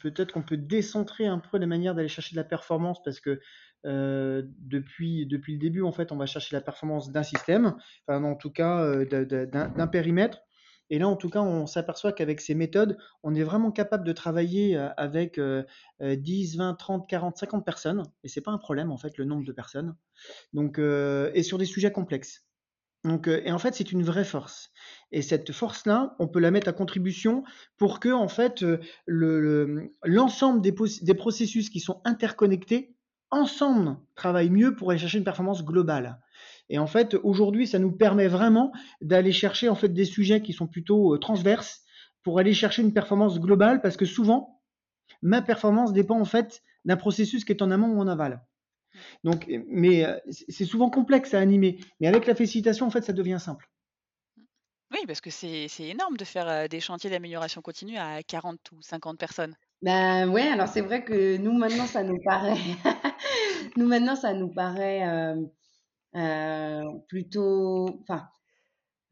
peut-être qu'on peut décentrer un peu la manière d'aller chercher de la performance parce que depuis, depuis le début, en fait, on va chercher la performance d'un système, enfin, en tout cas, d'un périmètre. Et là, en tout cas, on s'aperçoit qu'avec ces méthodes, on est vraiment capable de travailler avec 10, 20, 30, 40, 50 personnes. Et c'est pas un problème, en fait, le nombre de personnes. Donc, et sur des sujets complexes. Donc, et en fait, c'est une vraie force. Et cette force-là, on peut la mettre à contribution pour que, en fait, l'ensemble des, processus qui sont interconnectés, ensemble, travaillent mieux pour aller chercher une performance globale. Et en fait, aujourd'hui, ça nous permet vraiment d'aller chercher, en fait, des sujets qui sont plutôt transverses pour aller chercher une performance globale parce que souvent, ma performance dépend, en fait, d'un processus qui est en amont ou en aval. Donc, mais euh, c'est souvent complexe à animer. Mais avec la facilitation, en fait, ça devient simple. Oui, parce que c'est énorme de faire euh, des chantiers d'amélioration continue à 40 ou 50 personnes. Ben ouais, alors c'est vrai que nous maintenant ça nous paraît, *laughs* nous maintenant ça nous paraît euh, plutôt, enfin,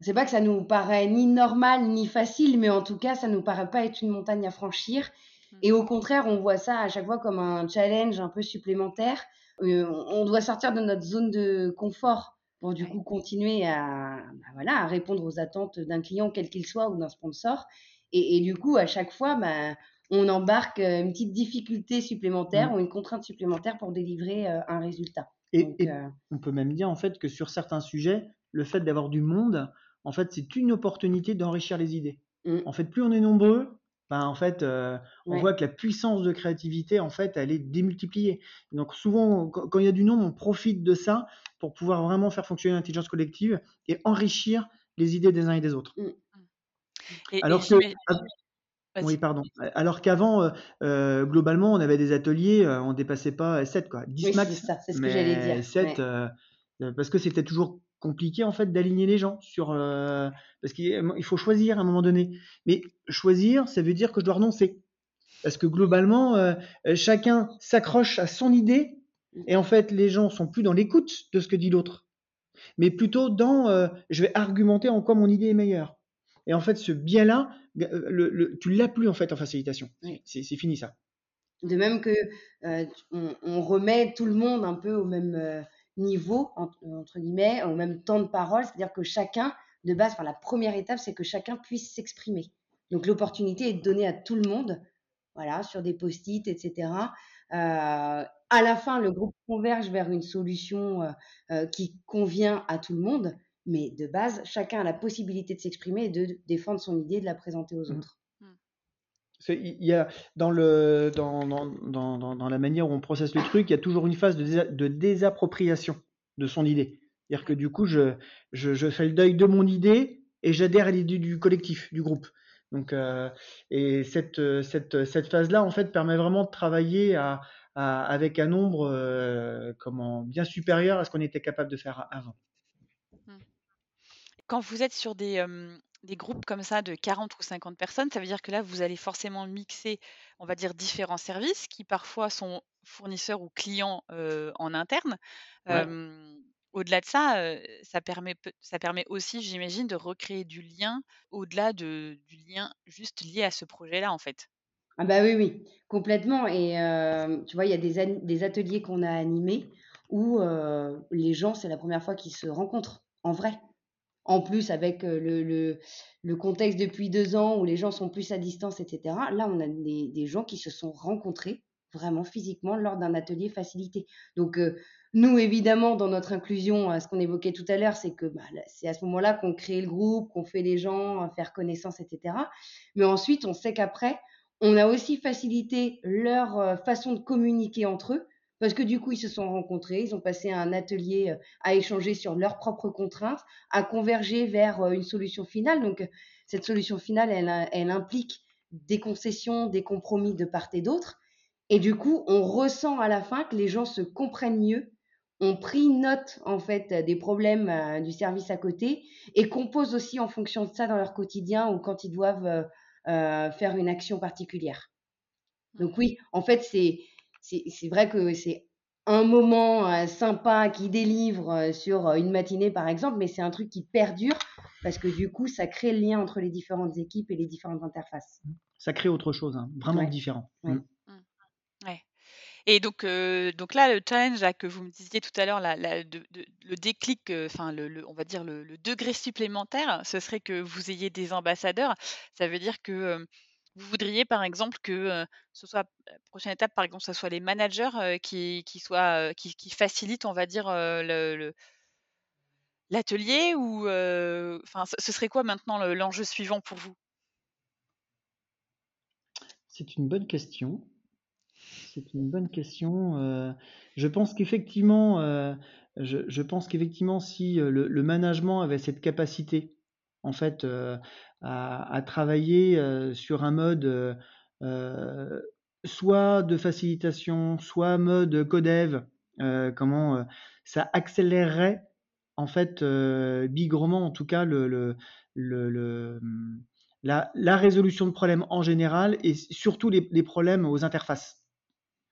c'est pas que ça nous paraît ni normal ni facile, mais en tout cas, ça nous paraît pas être une montagne à franchir. Mmh. Et au contraire, on voit ça à chaque fois comme un challenge un peu supplémentaire. on doit sortir de notre zone de confort pour du coup continuer à, bah voilà, à répondre aux attentes d'un client, quel qu'il soit, ou d'un sponsor. Et, du coup, à chaque fois, bah, on embarque euh, une petite difficulté supplémentaire mmh. ou une contrainte supplémentaire pour délivrer euh, un résultat. Et, euh, on peut même dire en fait que sur certains sujets, le fait d'avoir du monde, en fait, c'est une opportunité d'enrichir les idées. Mmh. En fait, plus on est nombreux, ben, en fait, on voit que la puissance de créativité, en fait, elle est démultipliée. Donc souvent, quand, il y a du nombre, on profite de ça pour pouvoir vraiment faire fonctionner l'intelligence collective et enrichir les idées des uns et des autres. Mmh. Alors que, oui, pardon. Alors qu'avant, euh, euh, globalement, on avait des ateliers, euh, on dépassait pas 7, quoi. 10 oui, max. C'est ça, c'est ce que j'allais dire. 7, parce que c'était toujours compliqué, en fait, d'aligner les gens sur. parce qu'il faut choisir à un moment donné. Mais choisir, ça veut dire que je dois renoncer. Parce que globalement, chacun s'accroche à son idée, et en fait, les gens sont plus dans l'écoute de ce que dit l'autre, mais plutôt dans je vais argumenter en quoi mon idée est meilleure. Et en fait, ce biais-là, euh, le, tu l'as plus en fait en facilitation. C'est fini ça. De même que euh, on, remet tout le monde un peu au même euh, niveau entre, guillemets, au même temps de parole, c'est-à-dire que chacun, de base, enfin, la première étape, c'est que chacun puisse s'exprimer. Donc l'opportunité est donnée à tout le monde, voilà, sur des post-it, etc. à la fin, le groupe converge vers une solution qui convient à tout le monde. Mais de base, chacun a la possibilité de s'exprimer et de défendre son idée, de la présenter aux autres. Il y a dans, le, dans, dans, dans, la manière où on processe le truc, il y a toujours une phase de, de désappropriation de son idée. C'est-à-dire que du coup, je, je, je, fais le deuil de mon idée et j'adhère à l'idée du collectif, du groupe. Donc, euh, et cette, cette, cette phase-là, en fait, permet vraiment de travailler à, avec un nombre euh, comment, bien supérieur à ce qu'on était capable de faire avant. Quand vous êtes sur des, des groupes comme ça de 40 ou 50 personnes, ça veut dire que là, vous allez forcément mixer, on va dire, différents services qui parfois sont fournisseurs ou clients en interne. au-delà de ça, ça permet, ça permet aussi, j'imagine, de recréer du lien au-delà de, du lien juste lié à ce projet-là, en fait. Ah bah oui, oui, complètement. Et tu vois, il y a des, des ateliers qu'on a animés où les gens, c'est la première fois qu'ils se rencontrent en vrai. En plus, avec le, le, contexte depuis deux ans où les gens sont plus à distance, etc. Là, on a des, gens qui se sont rencontrés vraiment physiquement lors d'un atelier facilité. Donc, nous, évidemment, dans notre inclusion, ce qu'on évoquait tout à l'heure, c'est que bah, c'est à ce moment-là qu'on crée le groupe, qu'on fait les gens faire connaissance, etc. Mais ensuite, on sait qu'après, on a aussi facilité leur façon de communiquer entre eux parce que du coup, ils se sont rencontrés, ils ont passé un atelier euh, à échanger sur leurs propres contraintes, à converger vers euh, une solution finale. Donc, cette solution finale, elle, elle implique des concessions, des compromis de part et d'autre. Et du coup, on ressent à la fin que les gens se comprennent mieux, ont pris note en fait des problèmes euh, du service à côté et composent aussi en fonction de ça dans leur quotidien ou quand ils doivent faire une action particulière. Donc oui, en fait, c'est c'est vrai que c'est un moment euh, sympa qui délivre euh, sur euh, une matinée, par exemple, mais c'est un truc qui perdure parce que du coup, ça crée le lien entre les différentes équipes et les différentes interfaces. Ça crée autre chose, hein, vraiment différent. Mmh. Mmh. Ouais. Et donc, donc là, le challenge que vous me disiez tout à l'heure, le déclic, enfin, le, on va dire le, degré supplémentaire, ce serait que vous ayez des ambassadeurs. Ça veut dire que vous voudriez par exemple que ce soit prochaine étape, par exemple, ce soit les managers qui, qui, soient, qui, qui, facilitent, on va dire, l'atelier ou enfin, ce serait quoi maintenant l'enjeu suivant pour vous? C'est une bonne question. C'est une bonne question. je pense qu'effectivement, je, pense qu'effectivement, si le, management avait cette capacité en fait, à, travailler sur un mode soit de facilitation, soit mode codev, comment ça accélérerait en fait bigrement en tout cas le, mmh, la, résolution de problèmes en général et surtout les, problèmes aux interfaces.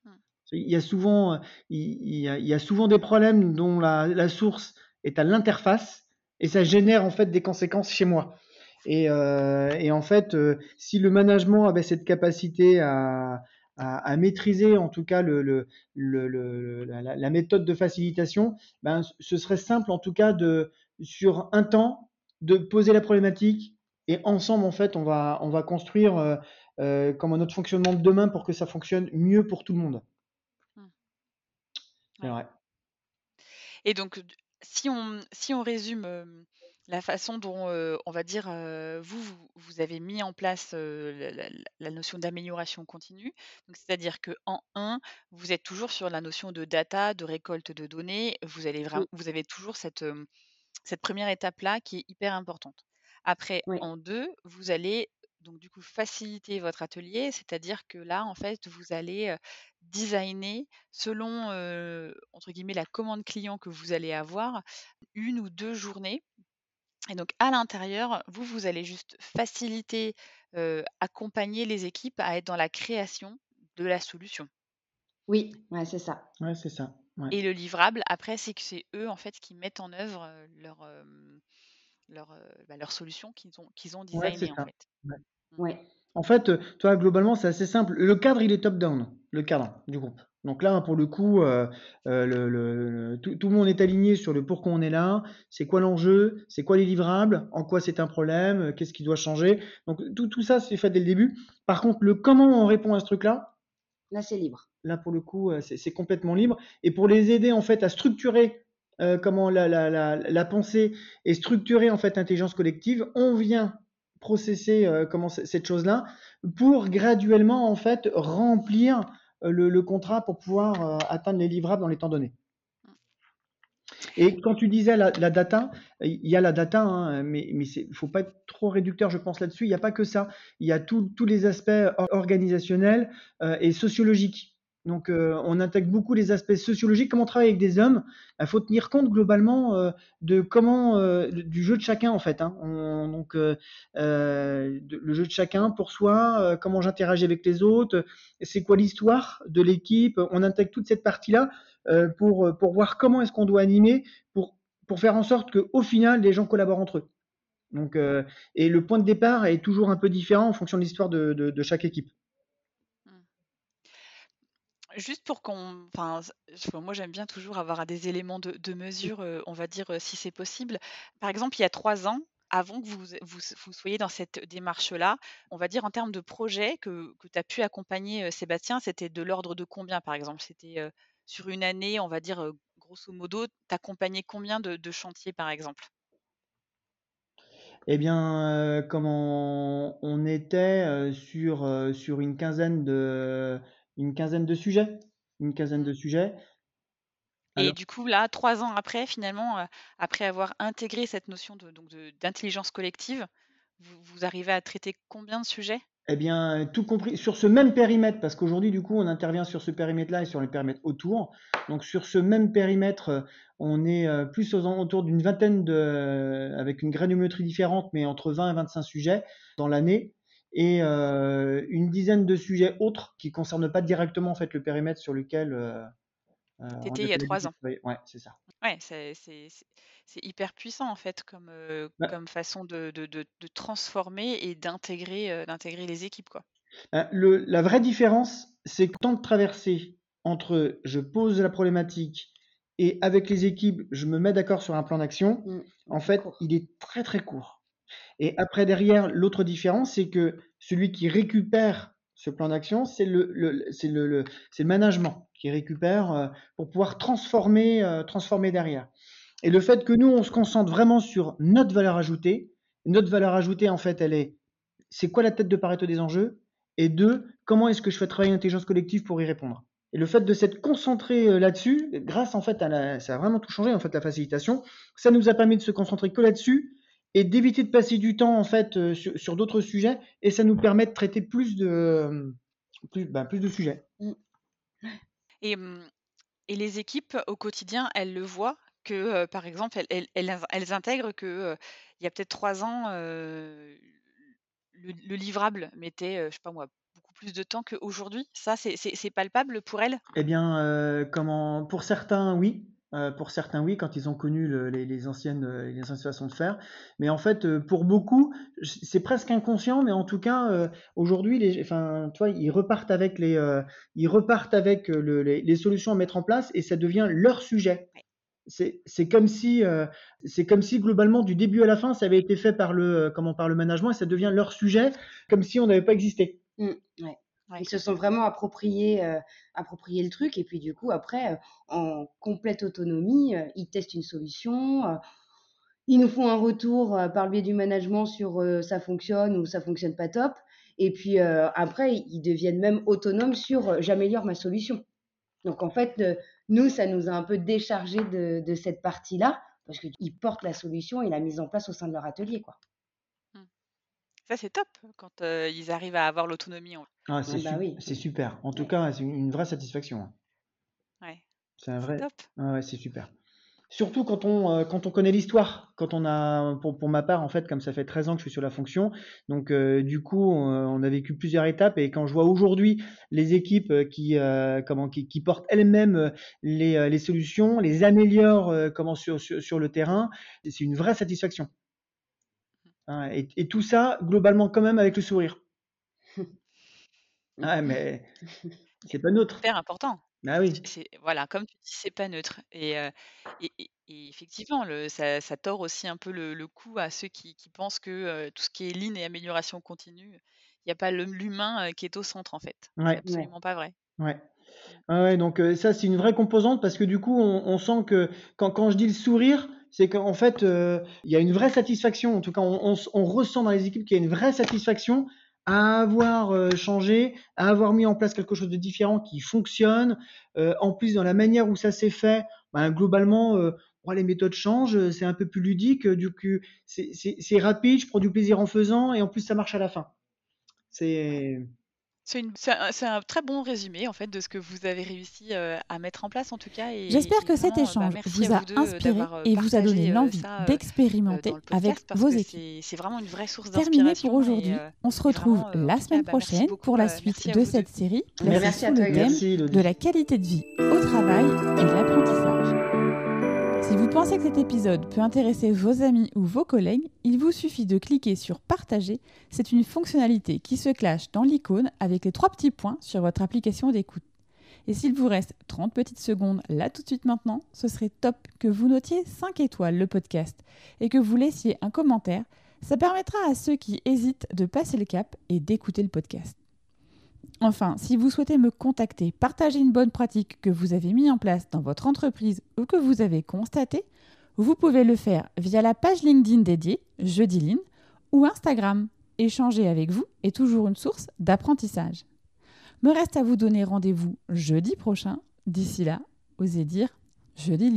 Mmh. Il y a souvent, il, y a, souvent des problèmes dont la, source est à l'interface et ça génère en fait des conséquences chez moi. Et, en fait, si le management avait cette capacité à, maîtriser en tout cas le, la, méthode de facilitation, ben, ce serait simple en tout cas de sur un temps de poser la problématique et ensemble en fait on va on va construire comme un autre fonctionnement de demain pour que ça fonctionne mieux pour tout le monde. Mmh. Et donc, si on, si on résume la façon dont, on va dire, vous, vous, avez mis en place la, notion d'amélioration continue, c'est-à-dire que en 1, vous êtes toujours sur la notion de data, de récolte de données, vous, allez vraiment, vous avez toujours cette, cette première étape-là qui est hyper importante. Après, en 2, vous allez donc du coup faciliter votre atelier, c'est-à-dire que là, en fait, vous allez designer selon entre guillemets la commande client que vous allez avoir une ou deux journées. Et donc à l'intérieur, vous vous allez juste faciliter, accompagner les équipes à être dans la création de la solution. Oui, c'est ça. Ouais, c'est ça. Et le livrable, après, c'est que c'est eux en fait qui mettent en œuvre leur leur, bah, leur solution qu'ils ont qu'ils ont designé en fait. Ouais. Mmh. En fait, toi, globalement, c'est assez simple. Le cadre, il est top-down, le cadre du groupe. Donc là, pour le coup, euh, le, tout, le monde est aligné sur le pourquoi on est là, c'est quoi l'enjeu, c'est quoi les livrables, en quoi c'est un problème, qu'est-ce qui doit changer? Donc tout, tout ça, c'est fait dès le début. Par contre, le comment on répond à ce truc-là, là, c'est libre. Là, pour le coup, c'est complètement libre. Et pour les aider, en fait, à structurer comment la, la, la, la, pensée et structurer, en fait, l'intelligence collective, on vient processer euh, comment cette chose-là pour graduellement en fait remplir euh, le, contrat pour pouvoir euh, atteindre les livrables dans les temps donnés. Et quand tu disais la, data, il y a la data, hein, mais il ne faut pas être trop réducteur, je pense, là-dessus. Il n'y a pas que ça. Il y a tous les aspects organisationnels et sociologiques. Donc, euh, on intègre beaucoup les aspects sociologiques. Comment on travaille avec des hommes Il faut tenir compte globalement euh, de comment euh, du jeu de chacun en fait. Hein. donc, le jeu de chacun pour soi, comment j'interagis avec les autres, c'est quoi l'histoire de l'équipe. On intègre toute cette partie-là pour voir comment est-ce qu'on doit animer pour faire en sorte qu'au final les gens collaborent entre eux. Et le point de départ est toujours un peu différent en fonction de l'histoire de chaque équipe juste pour qu'on, enfin, moi j'aime bien toujours avoir des éléments de, mesure, euh, on va dire euh, si c'est possible. Par exemple, il y a trois ans, avant que vous, soyez dans cette démarche-là, on va dire en termes de projet que, tu as pu accompagner euh, Sébastien, c'était de l'ordre de combien par exemple? C'était sur une année, on va dire grosso modo, t'accompagnais combien de, chantiers par exemple? Eh bien, comment on était sur, sur une quinzaine de, une quinzaine de sujets. Une quinzaine de sujets. Et du coup, là, trois ans après, finalement, euh, après avoir intégré cette notion de, donc d'intelligence collective, vous, arrivez à traiter combien de sujets? Eh bien, tout compris sur ce même périmètre, parce qu'aujourd'hui, du coup, on intervient sur ce périmètre-là et sur les périmètres autour. Donc, sur ce même périmètre, euh, on est euh, plus aux, autour d'une vingtaine de, avec une granulométrie différente, mais entre 20 et 25 sujets dans l'année et euh, une dizaine de sujets autres qui ne concernent pas directement en fait, le périmètre sur lequel. Euh, euh il y a trois ans. Ouais, c'est ça. Ouais, c'est hyper puissant en fait comme, euh, bah comme façon de, de, de, transformer et d'intégrer d'intégrer les équipes. Quoi. Bah, le, la vraie différence, c'est que tant de traverser entre je pose la problématique et avec les équipes, je me mets d'accord sur un plan d'action, mmh. en fait, il est très très court. Et après, derrière, l'autre différence, c'est que celui qui récupère ce plan d'action, c'est le, le, le, le, le, management qui récupère euh, pour pouvoir transformer, euh, transformer derrière. Et le fait que nous, on se concentre vraiment sur notre valeur ajoutée, notre valeur ajoutée, en fait, elle est, c'est quoi la tête de Pareto des enjeux? Et deux, comment est-ce que je fais travailler l'intelligence collective pour y répondre? Et le fait de s'être concentré euh, là-dessus, grâce en fait à la, ça a vraiment tout changé en fait la facilitation, ça nous a permis de se concentrer que là-dessus et d'éviter de passer du temps en fait euh, sur, d'autres sujets et ça nous permet de traiter plus de plus, ben, plus de sujets. Et, mmh, et, les équipes au quotidien, elles le voient que euh, par exemple elles, elles, elles, intègrent que euh, il y a peut-être trois ans le, livrable mettait je sais pas moi plus de temps qu'aujourd'hui. Ça, c'est palpable pour elles? Eh bien, comment pour certains, oui. Pour certains, oui, quand ils ont connu les, anciennes, les anciennes façons de faire. Mais en fait, pour beaucoup, c'est presque inconscient, mais en tout cas, aujourd'hui, les, enfin, toi, ils repartent avec les, ils repartent avec les, solutions à mettre en place et ça devient leur sujet c'est comme si euh, c'est comme si globalement du début à la fin ça avait été fait par le euh, comment par le management et ça devient leur sujet comme si on n'avait pas existé. Mmh, Ils se sont vraiment appropriés euh, approprié le truc et puis du coup après en complète autonomie ils testent une solution. ils nous font un retour par le biais du management sur ça fonctionne ou ça fonctionne pas top. Et puis après, ils deviennent même autonomes sur j'améliore ma solution. Donc en fait, nous, ça nous a un peu déchargé de, cette partie-là, parce qu'ils portent la solution et la mise en place au sein de leur atelier. Quoi. Mmh. Ça, c'est top quand euh, ils arrivent à avoir l'autonomie. Ah, c'est, bah super. En tout cas, c'est une, vraie satisfaction. Hein. Ouais. C'est un vrai. Top. Ah ouais, c'est super. Surtout quand on, euh, quand on connaît l'histoire, quand on a, pour, pour, ma part, en fait, comme ça fait 13 ans que je suis sur la fonction, donc euh, du coup, on, a vécu plusieurs étapes et quand je vois aujourd'hui les équipes euh, qui, comment, qui, qui portent elles-mêmes les, les, solutions, les améliorent comment, sur, sur, sur le terrain, c'est une vraie satisfaction. Et, et, tout ça, globalement, quand même avec le sourire. Ouais, mais c'est pas neutre. Super important. Ah oui. voilà, comme tu dis, c'est pas neutre. Et, et, effectivement, le, ça, ça tord aussi un peu le, coup à ceux qui, pensent que tout ce qui est lean et amélioration continue, il n'y a pas l'humain qui est au centre en fait. C'est absolument pas vrai. Ouais. ouais, donc ça c'est une vraie composante parce que du coup on, sent que quand, quand, je dis le sourire, c'est qu'en fait il y a une vraie satisfaction. En tout cas, on, on ressent dans les équipes qu'il y a une vraie satisfaction à avoir euh, changé, à avoir mis en place quelque chose de différent qui fonctionne. Euh, en plus, dans la manière où ça s'est fait, ben, globalement, euh, les méthodes changent, c'est un peu plus ludique, du coup, c'est rapide, je prends du plaisir en faisant, et en plus, ça marche à la fin. C'est c'est, un, très bon résumé en fait de ce que vous avez réussi euh, à mettre en place en tout cas. J'espère que cet bah, échange vous a inspiré euh, et vous a donné l'envie d'expérimenter avec vos équipes. C'est, vraiment une vraie source Terminé pour aujourd'hui. Euh, On se retrouve la semaine bah, prochaine pour la suite de cette série. Merci le thème de la qualité de vie au travail et de l'apprentissage. Si vous pensez que cet épisode peut intéresser vos amis ou vos collègues, il vous suffit de cliquer sur Partager. C'est une fonctionnalité qui se clash dans l'icône avec les trois petits points sur votre application d'écoute. Et s'il vous reste 30 petites secondes là tout de suite maintenant, ce serait top que vous notiez 5 étoiles le podcast et que vous laissiez un commentaire. Ça permettra à ceux qui hésitent de passer le cap et d'écouter le podcast. Enfin, si vous souhaitez me contacter, partager une bonne pratique que vous avez mis en place dans votre entreprise ou que vous avez constaté, vous pouvez le faire via la page LinkedIn dédiée Jeudi ou Instagram. Échanger avec vous est toujours une source d'apprentissage. Me reste à vous donner rendez-vous jeudi prochain. D'ici là, osez dire Jeudi